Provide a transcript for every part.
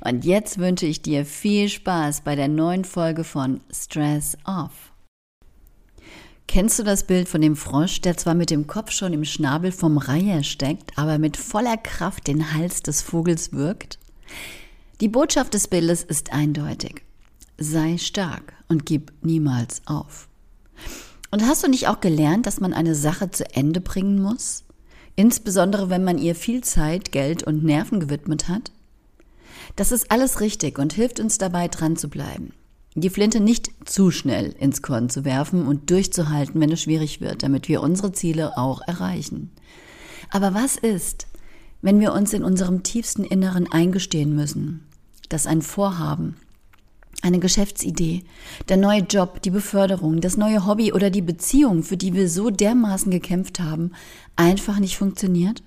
Und jetzt wünsche ich dir viel Spaß bei der neuen Folge von Stress Off. Kennst du das Bild von dem Frosch, der zwar mit dem Kopf schon im Schnabel vom Reiher steckt, aber mit voller Kraft den Hals des Vogels wirkt? Die Botschaft des Bildes ist eindeutig. Sei stark und gib niemals auf. Und hast du nicht auch gelernt, dass man eine Sache zu Ende bringen muss? Insbesondere wenn man ihr viel Zeit, Geld und Nerven gewidmet hat? Das ist alles richtig und hilft uns dabei, dran zu bleiben. Die Flinte nicht zu schnell ins Korn zu werfen und durchzuhalten, wenn es schwierig wird, damit wir unsere Ziele auch erreichen. Aber was ist, wenn wir uns in unserem tiefsten Inneren eingestehen müssen, dass ein Vorhaben, eine Geschäftsidee, der neue Job, die Beförderung, das neue Hobby oder die Beziehung, für die wir so dermaßen gekämpft haben, einfach nicht funktioniert?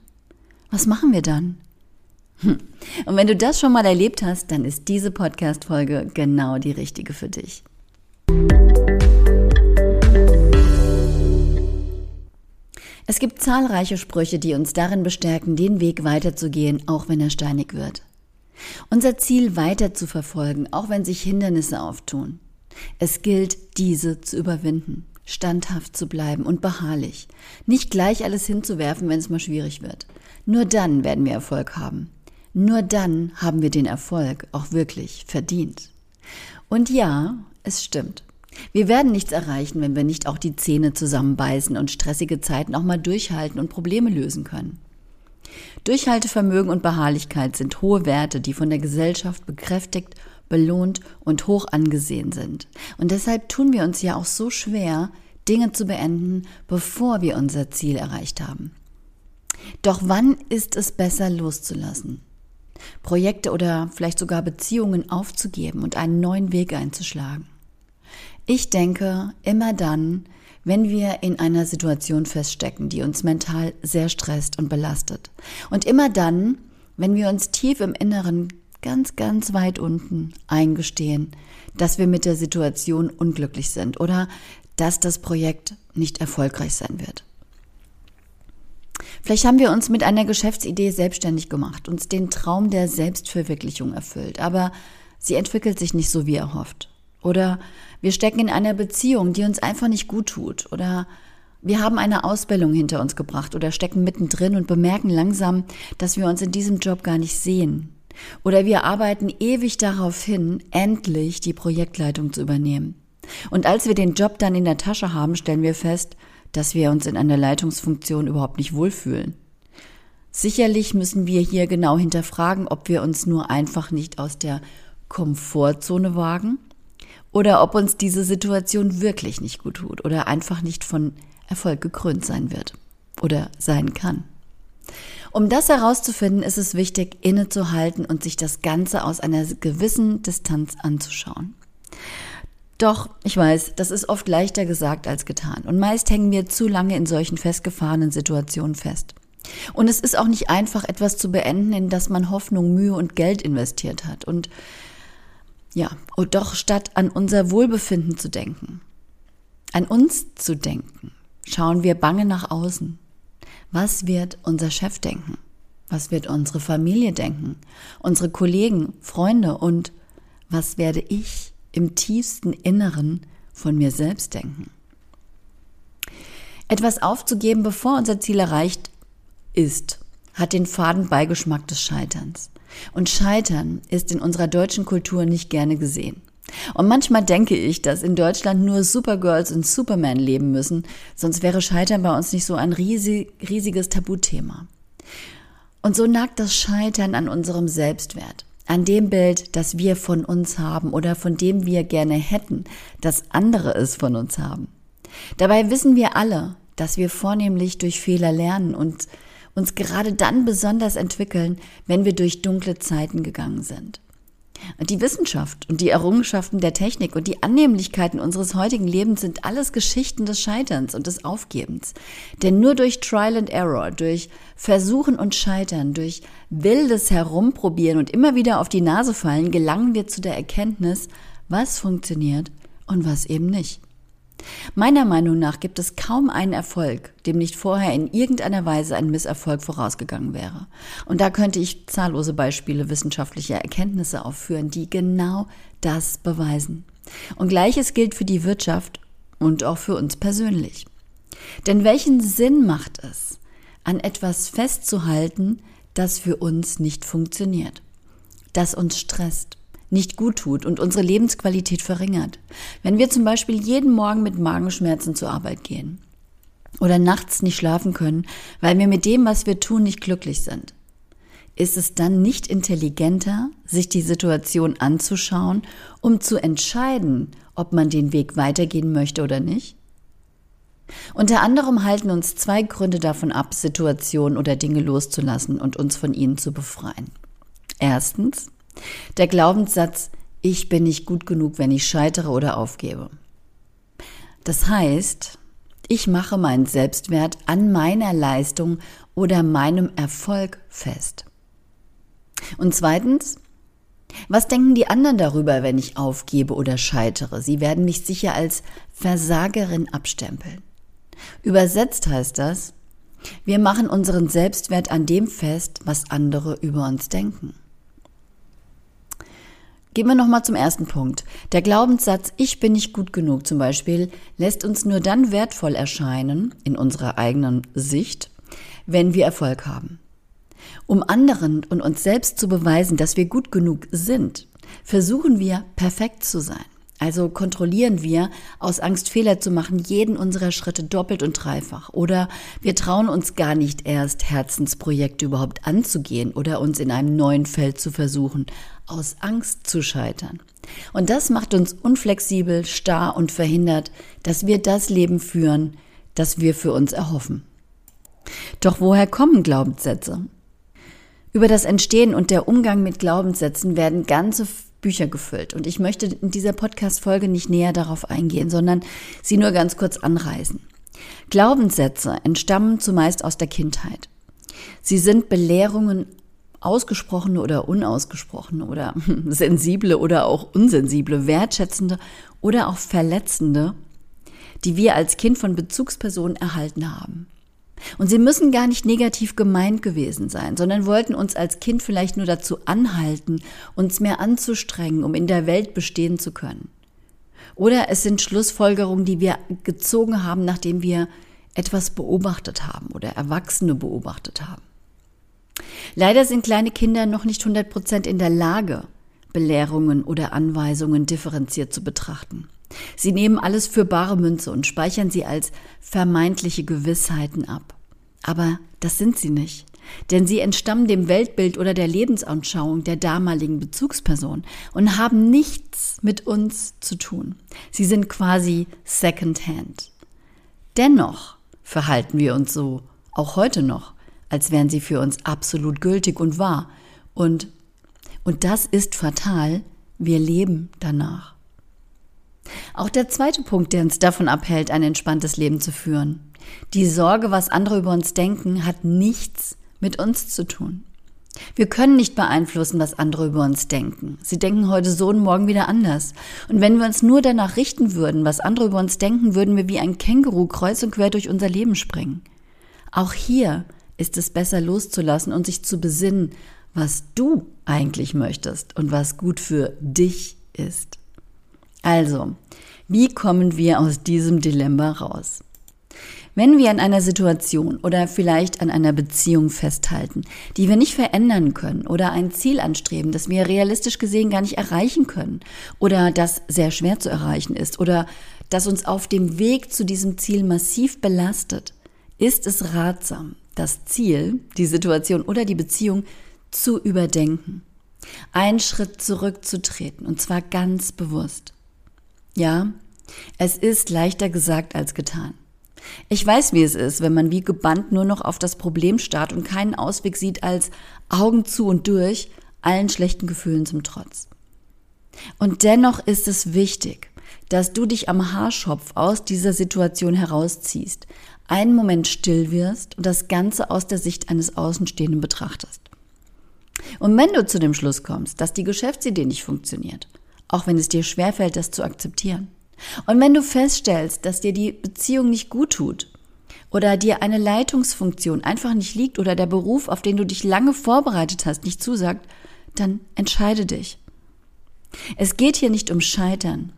Was machen wir dann? Hm. Und wenn du das schon mal erlebt hast, dann ist diese Podcast-Folge genau die richtige für dich. Es gibt zahlreiche Sprüche, die uns darin bestärken, den Weg weiterzugehen, auch wenn er steinig wird. Unser Ziel weiter zu verfolgen, auch wenn sich Hindernisse auftun. Es gilt, diese zu überwinden, standhaft zu bleiben und beharrlich, nicht gleich alles hinzuwerfen, wenn es mal schwierig wird. Nur dann werden wir Erfolg haben. Nur dann haben wir den Erfolg auch wirklich verdient. Und ja, es stimmt. Wir werden nichts erreichen, wenn wir nicht auch die Zähne zusammenbeißen und stressige Zeiten auch mal durchhalten und Probleme lösen können. Durchhaltevermögen und Beharrlichkeit sind hohe Werte, die von der Gesellschaft bekräftigt, belohnt und hoch angesehen sind. Und deshalb tun wir uns ja auch so schwer, Dinge zu beenden, bevor wir unser Ziel erreicht haben. Doch wann ist es besser loszulassen? Projekte oder vielleicht sogar Beziehungen aufzugeben und einen neuen Weg einzuschlagen. Ich denke immer dann, wenn wir in einer Situation feststecken, die uns mental sehr stresst und belastet. Und immer dann, wenn wir uns tief im Inneren ganz, ganz weit unten eingestehen, dass wir mit der Situation unglücklich sind oder dass das Projekt nicht erfolgreich sein wird. Vielleicht haben wir uns mit einer Geschäftsidee selbstständig gemacht, uns den Traum der Selbstverwirklichung erfüllt, aber sie entwickelt sich nicht so wie erhofft. Oder wir stecken in einer Beziehung, die uns einfach nicht gut tut. Oder wir haben eine Ausbildung hinter uns gebracht oder stecken mittendrin und bemerken langsam, dass wir uns in diesem Job gar nicht sehen. Oder wir arbeiten ewig darauf hin, endlich die Projektleitung zu übernehmen. Und als wir den Job dann in der Tasche haben, stellen wir fest, dass wir uns in einer Leitungsfunktion überhaupt nicht wohlfühlen. Sicherlich müssen wir hier genau hinterfragen, ob wir uns nur einfach nicht aus der Komfortzone wagen oder ob uns diese Situation wirklich nicht gut tut oder einfach nicht von Erfolg gekrönt sein wird oder sein kann. Um das herauszufinden, ist es wichtig, innezuhalten und sich das Ganze aus einer gewissen Distanz anzuschauen. Doch, ich weiß, das ist oft leichter gesagt als getan. Und meist hängen wir zu lange in solchen festgefahrenen Situationen fest. Und es ist auch nicht einfach, etwas zu beenden, in das man Hoffnung, Mühe und Geld investiert hat. Und ja, und doch statt an unser Wohlbefinden zu denken, an uns zu denken, schauen wir bange nach außen. Was wird unser Chef denken? Was wird unsere Familie denken? Unsere Kollegen, Freunde und was werde ich im tiefsten Inneren von mir selbst denken. Etwas aufzugeben, bevor unser Ziel erreicht ist, hat den faden Beigeschmack des Scheiterns. Und Scheitern ist in unserer deutschen Kultur nicht gerne gesehen. Und manchmal denke ich, dass in Deutschland nur Supergirls und Superman leben müssen, sonst wäre Scheitern bei uns nicht so ein riesig, riesiges Tabuthema. Und so nagt das Scheitern an unserem Selbstwert, an dem Bild, das wir von uns haben oder von dem wir gerne hätten, dass andere es von uns haben. Dabei wissen wir alle, dass wir vornehmlich durch Fehler lernen und uns gerade dann besonders entwickeln, wenn wir durch dunkle Zeiten gegangen sind. Die Wissenschaft und die Errungenschaften der Technik und die Annehmlichkeiten unseres heutigen Lebens sind alles Geschichten des Scheiterns und des Aufgebens. Denn nur durch Trial and Error, durch Versuchen und Scheitern, durch wildes Herumprobieren und immer wieder auf die Nase fallen, gelangen wir zu der Erkenntnis, was funktioniert und was eben nicht. Meiner Meinung nach gibt es kaum einen Erfolg, dem nicht vorher in irgendeiner Weise ein Misserfolg vorausgegangen wäre. Und da könnte ich zahllose Beispiele wissenschaftlicher Erkenntnisse aufführen, die genau das beweisen. Und gleiches gilt für die Wirtschaft und auch für uns persönlich. Denn welchen Sinn macht es, an etwas festzuhalten, das für uns nicht funktioniert, das uns stresst, nicht gut tut und unsere Lebensqualität verringert. Wenn wir zum Beispiel jeden Morgen mit Magenschmerzen zur Arbeit gehen oder nachts nicht schlafen können, weil wir mit dem, was wir tun, nicht glücklich sind, ist es dann nicht intelligenter, sich die Situation anzuschauen, um zu entscheiden, ob man den Weg weitergehen möchte oder nicht? Unter anderem halten uns zwei Gründe davon ab, Situationen oder Dinge loszulassen und uns von ihnen zu befreien. Erstens, der Glaubenssatz, ich bin nicht gut genug, wenn ich scheitere oder aufgebe. Das heißt, ich mache meinen Selbstwert an meiner Leistung oder meinem Erfolg fest. Und zweitens, was denken die anderen darüber, wenn ich aufgebe oder scheitere? Sie werden mich sicher als Versagerin abstempeln. Übersetzt heißt das, wir machen unseren Selbstwert an dem fest, was andere über uns denken. Gehen wir nochmal zum ersten Punkt. Der Glaubenssatz, ich bin nicht gut genug zum Beispiel, lässt uns nur dann wertvoll erscheinen, in unserer eigenen Sicht, wenn wir Erfolg haben. Um anderen und uns selbst zu beweisen, dass wir gut genug sind, versuchen wir perfekt zu sein. Also kontrollieren wir, aus Angst Fehler zu machen, jeden unserer Schritte doppelt und dreifach. Oder wir trauen uns gar nicht erst, Herzensprojekte überhaupt anzugehen oder uns in einem neuen Feld zu versuchen, aus Angst zu scheitern. Und das macht uns unflexibel, starr und verhindert, dass wir das Leben führen, das wir für uns erhoffen. Doch woher kommen Glaubenssätze? Über das Entstehen und der Umgang mit Glaubenssätzen werden ganze Bücher gefüllt. Und ich möchte in dieser Podcast-Folge nicht näher darauf eingehen, sondern sie nur ganz kurz anreißen. Glaubenssätze entstammen zumeist aus der Kindheit. Sie sind Belehrungen, ausgesprochene oder unausgesprochene oder sensible oder auch unsensible, wertschätzende oder auch verletzende, die wir als Kind von Bezugspersonen erhalten haben. Und sie müssen gar nicht negativ gemeint gewesen sein, sondern wollten uns als Kind vielleicht nur dazu anhalten, uns mehr anzustrengen, um in der Welt bestehen zu können. Oder es sind Schlussfolgerungen, die wir gezogen haben, nachdem wir etwas beobachtet haben oder Erwachsene beobachtet haben. Leider sind kleine Kinder noch nicht 100 Prozent in der Lage, Belehrungen oder Anweisungen differenziert zu betrachten. Sie nehmen alles für bare Münze und speichern sie als vermeintliche Gewissheiten ab. Aber das sind sie nicht. Denn sie entstammen dem Weltbild oder der Lebensanschauung der damaligen Bezugsperson und haben nichts mit uns zu tun. Sie sind quasi second-hand. Dennoch verhalten wir uns so, auch heute noch, als wären sie für uns absolut gültig und wahr. Und, und das ist fatal, wir leben danach. Auch der zweite Punkt, der uns davon abhält, ein entspanntes Leben zu führen. Die Sorge, was andere über uns denken, hat nichts mit uns zu tun. Wir können nicht beeinflussen, was andere über uns denken. Sie denken heute so und morgen wieder anders. Und wenn wir uns nur danach richten würden, was andere über uns denken, würden wir wie ein Känguru kreuz und quer durch unser Leben springen. Auch hier ist es besser loszulassen und sich zu besinnen, was du eigentlich möchtest und was gut für dich ist. Also, wie kommen wir aus diesem Dilemma raus? Wenn wir an einer Situation oder vielleicht an einer Beziehung festhalten, die wir nicht verändern können oder ein Ziel anstreben, das wir realistisch gesehen gar nicht erreichen können oder das sehr schwer zu erreichen ist oder das uns auf dem Weg zu diesem Ziel massiv belastet, ist es ratsam, das Ziel, die Situation oder die Beziehung zu überdenken, einen Schritt zurückzutreten und zwar ganz bewusst. Ja, es ist leichter gesagt als getan. Ich weiß, wie es ist, wenn man wie gebannt nur noch auf das Problem starrt und keinen Ausweg sieht als Augen zu und durch, allen schlechten Gefühlen zum Trotz. Und dennoch ist es wichtig, dass du dich am Haarschopf aus dieser Situation herausziehst, einen Moment still wirst und das Ganze aus der Sicht eines Außenstehenden betrachtest. Und wenn du zu dem Schluss kommst, dass die Geschäftsidee nicht funktioniert, auch wenn es dir schwerfällt, das zu akzeptieren, und wenn du feststellst, dass dir die Beziehung nicht gut tut oder dir eine Leitungsfunktion einfach nicht liegt oder der Beruf, auf den du dich lange vorbereitet hast, nicht zusagt, dann entscheide dich. Es geht hier nicht um Scheitern.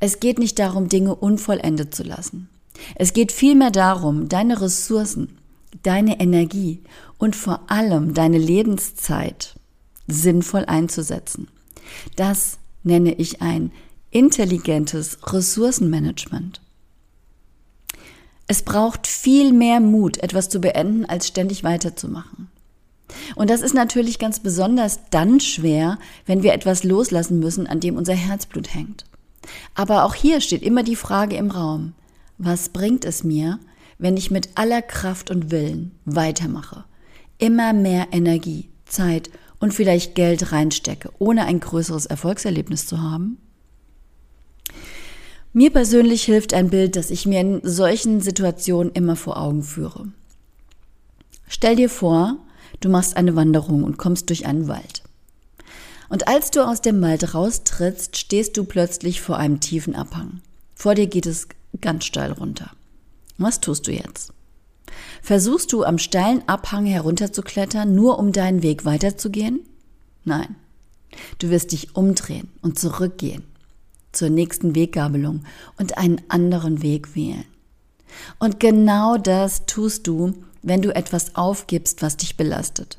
Es geht nicht darum, Dinge unvollendet zu lassen. Es geht vielmehr darum, deine Ressourcen, deine Energie und vor allem deine Lebenszeit sinnvoll einzusetzen. Das nenne ich ein intelligentes Ressourcenmanagement. Es braucht viel mehr Mut, etwas zu beenden, als ständig weiterzumachen. Und das ist natürlich ganz besonders dann schwer, wenn wir etwas loslassen müssen, an dem unser Herzblut hängt. Aber auch hier steht immer die Frage im Raum, was bringt es mir, wenn ich mit aller Kraft und Willen weitermache, immer mehr Energie, Zeit und vielleicht Geld reinstecke, ohne ein größeres Erfolgserlebnis zu haben? Mir persönlich hilft ein Bild, das ich mir in solchen Situationen immer vor Augen führe. Stell dir vor, du machst eine Wanderung und kommst durch einen Wald. Und als du aus dem Wald raustrittst, stehst du plötzlich vor einem tiefen Abhang. Vor dir geht es ganz steil runter. Was tust du jetzt? Versuchst du am steilen Abhang herunterzuklettern, nur um deinen Weg weiterzugehen? Nein. Du wirst dich umdrehen und zurückgehen zur nächsten Weggabelung und einen anderen Weg wählen. Und genau das tust du, wenn du etwas aufgibst, was dich belastet.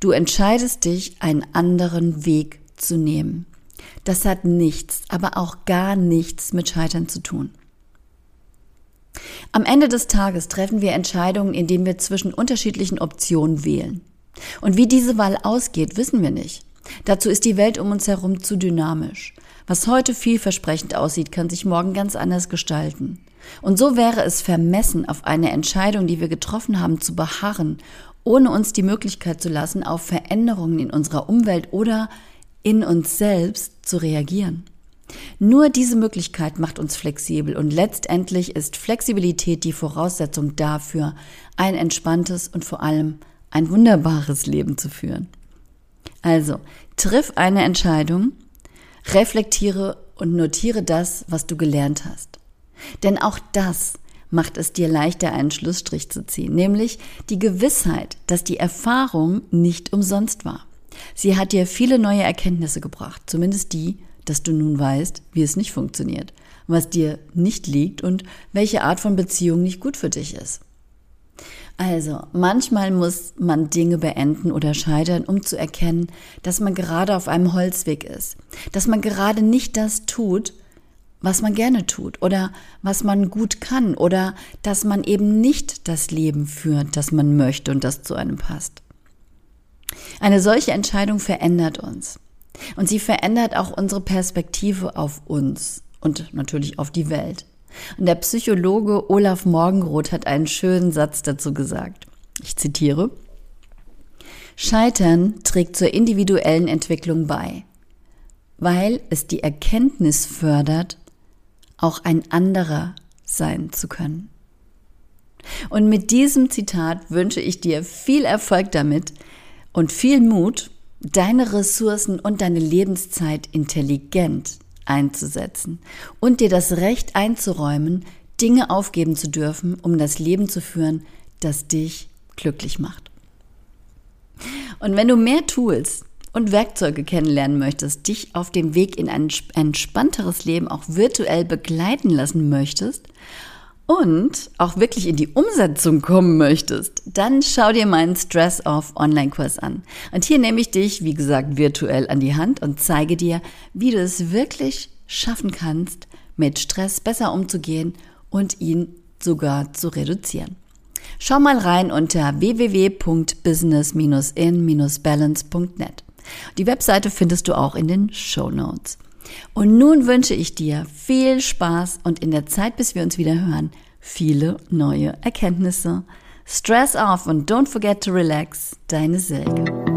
Du entscheidest dich, einen anderen Weg zu nehmen. Das hat nichts, aber auch gar nichts mit Scheitern zu tun. Am Ende des Tages treffen wir Entscheidungen, indem wir zwischen unterschiedlichen Optionen wählen. Und wie diese Wahl ausgeht, wissen wir nicht. Dazu ist die Welt um uns herum zu dynamisch. Was heute vielversprechend aussieht, kann sich morgen ganz anders gestalten. Und so wäre es vermessen, auf eine Entscheidung, die wir getroffen haben, zu beharren, ohne uns die Möglichkeit zu lassen, auf Veränderungen in unserer Umwelt oder in uns selbst zu reagieren. Nur diese Möglichkeit macht uns flexibel und letztendlich ist Flexibilität die Voraussetzung dafür, ein entspanntes und vor allem ein wunderbares Leben zu führen. Also, triff eine Entscheidung, reflektiere und notiere das, was du gelernt hast. Denn auch das macht es dir leichter, einen Schlussstrich zu ziehen, nämlich die Gewissheit, dass die Erfahrung nicht umsonst war. Sie hat dir viele neue Erkenntnisse gebracht, zumindest die, dass du nun weißt, wie es nicht funktioniert, was dir nicht liegt und welche Art von Beziehung nicht gut für dich ist. Also, manchmal muss man Dinge beenden oder scheitern, um zu erkennen, dass man gerade auf einem Holzweg ist, dass man gerade nicht das tut, was man gerne tut oder was man gut kann oder dass man eben nicht das Leben führt, das man möchte und das zu einem passt. Eine solche Entscheidung verändert uns und sie verändert auch unsere Perspektive auf uns und natürlich auf die Welt. Und der Psychologe Olaf Morgenroth hat einen schönen Satz dazu gesagt. Ich zitiere. Scheitern trägt zur individuellen Entwicklung bei, weil es die Erkenntnis fördert, auch ein anderer sein zu können. Und mit diesem Zitat wünsche ich dir viel Erfolg damit und viel Mut, deine Ressourcen und deine Lebenszeit intelligent einzusetzen und dir das Recht einzuräumen, Dinge aufgeben zu dürfen, um das Leben zu führen, das dich glücklich macht. Und wenn du mehr Tools und Werkzeuge kennenlernen möchtest, dich auf dem Weg in ein entspannteres Leben auch virtuell begleiten lassen möchtest und auch wirklich in die Umsetzung kommen möchtest, dann schau dir meinen Stress Off Online-Kurs an. Und hier nehme ich dich, wie gesagt, virtuell an die Hand und zeige dir, wie du es wirklich schaffen kannst, mit Stress besser umzugehen und ihn sogar zu reduzieren. Schau mal rein unter www.business-in-balance.net. Die Webseite findest du auch in den Show Notes. Und nun wünsche ich dir viel Spaß und in der Zeit, bis wir uns wieder hören, viele neue Erkenntnisse. Stress off und don't forget to relax. Deine Silke.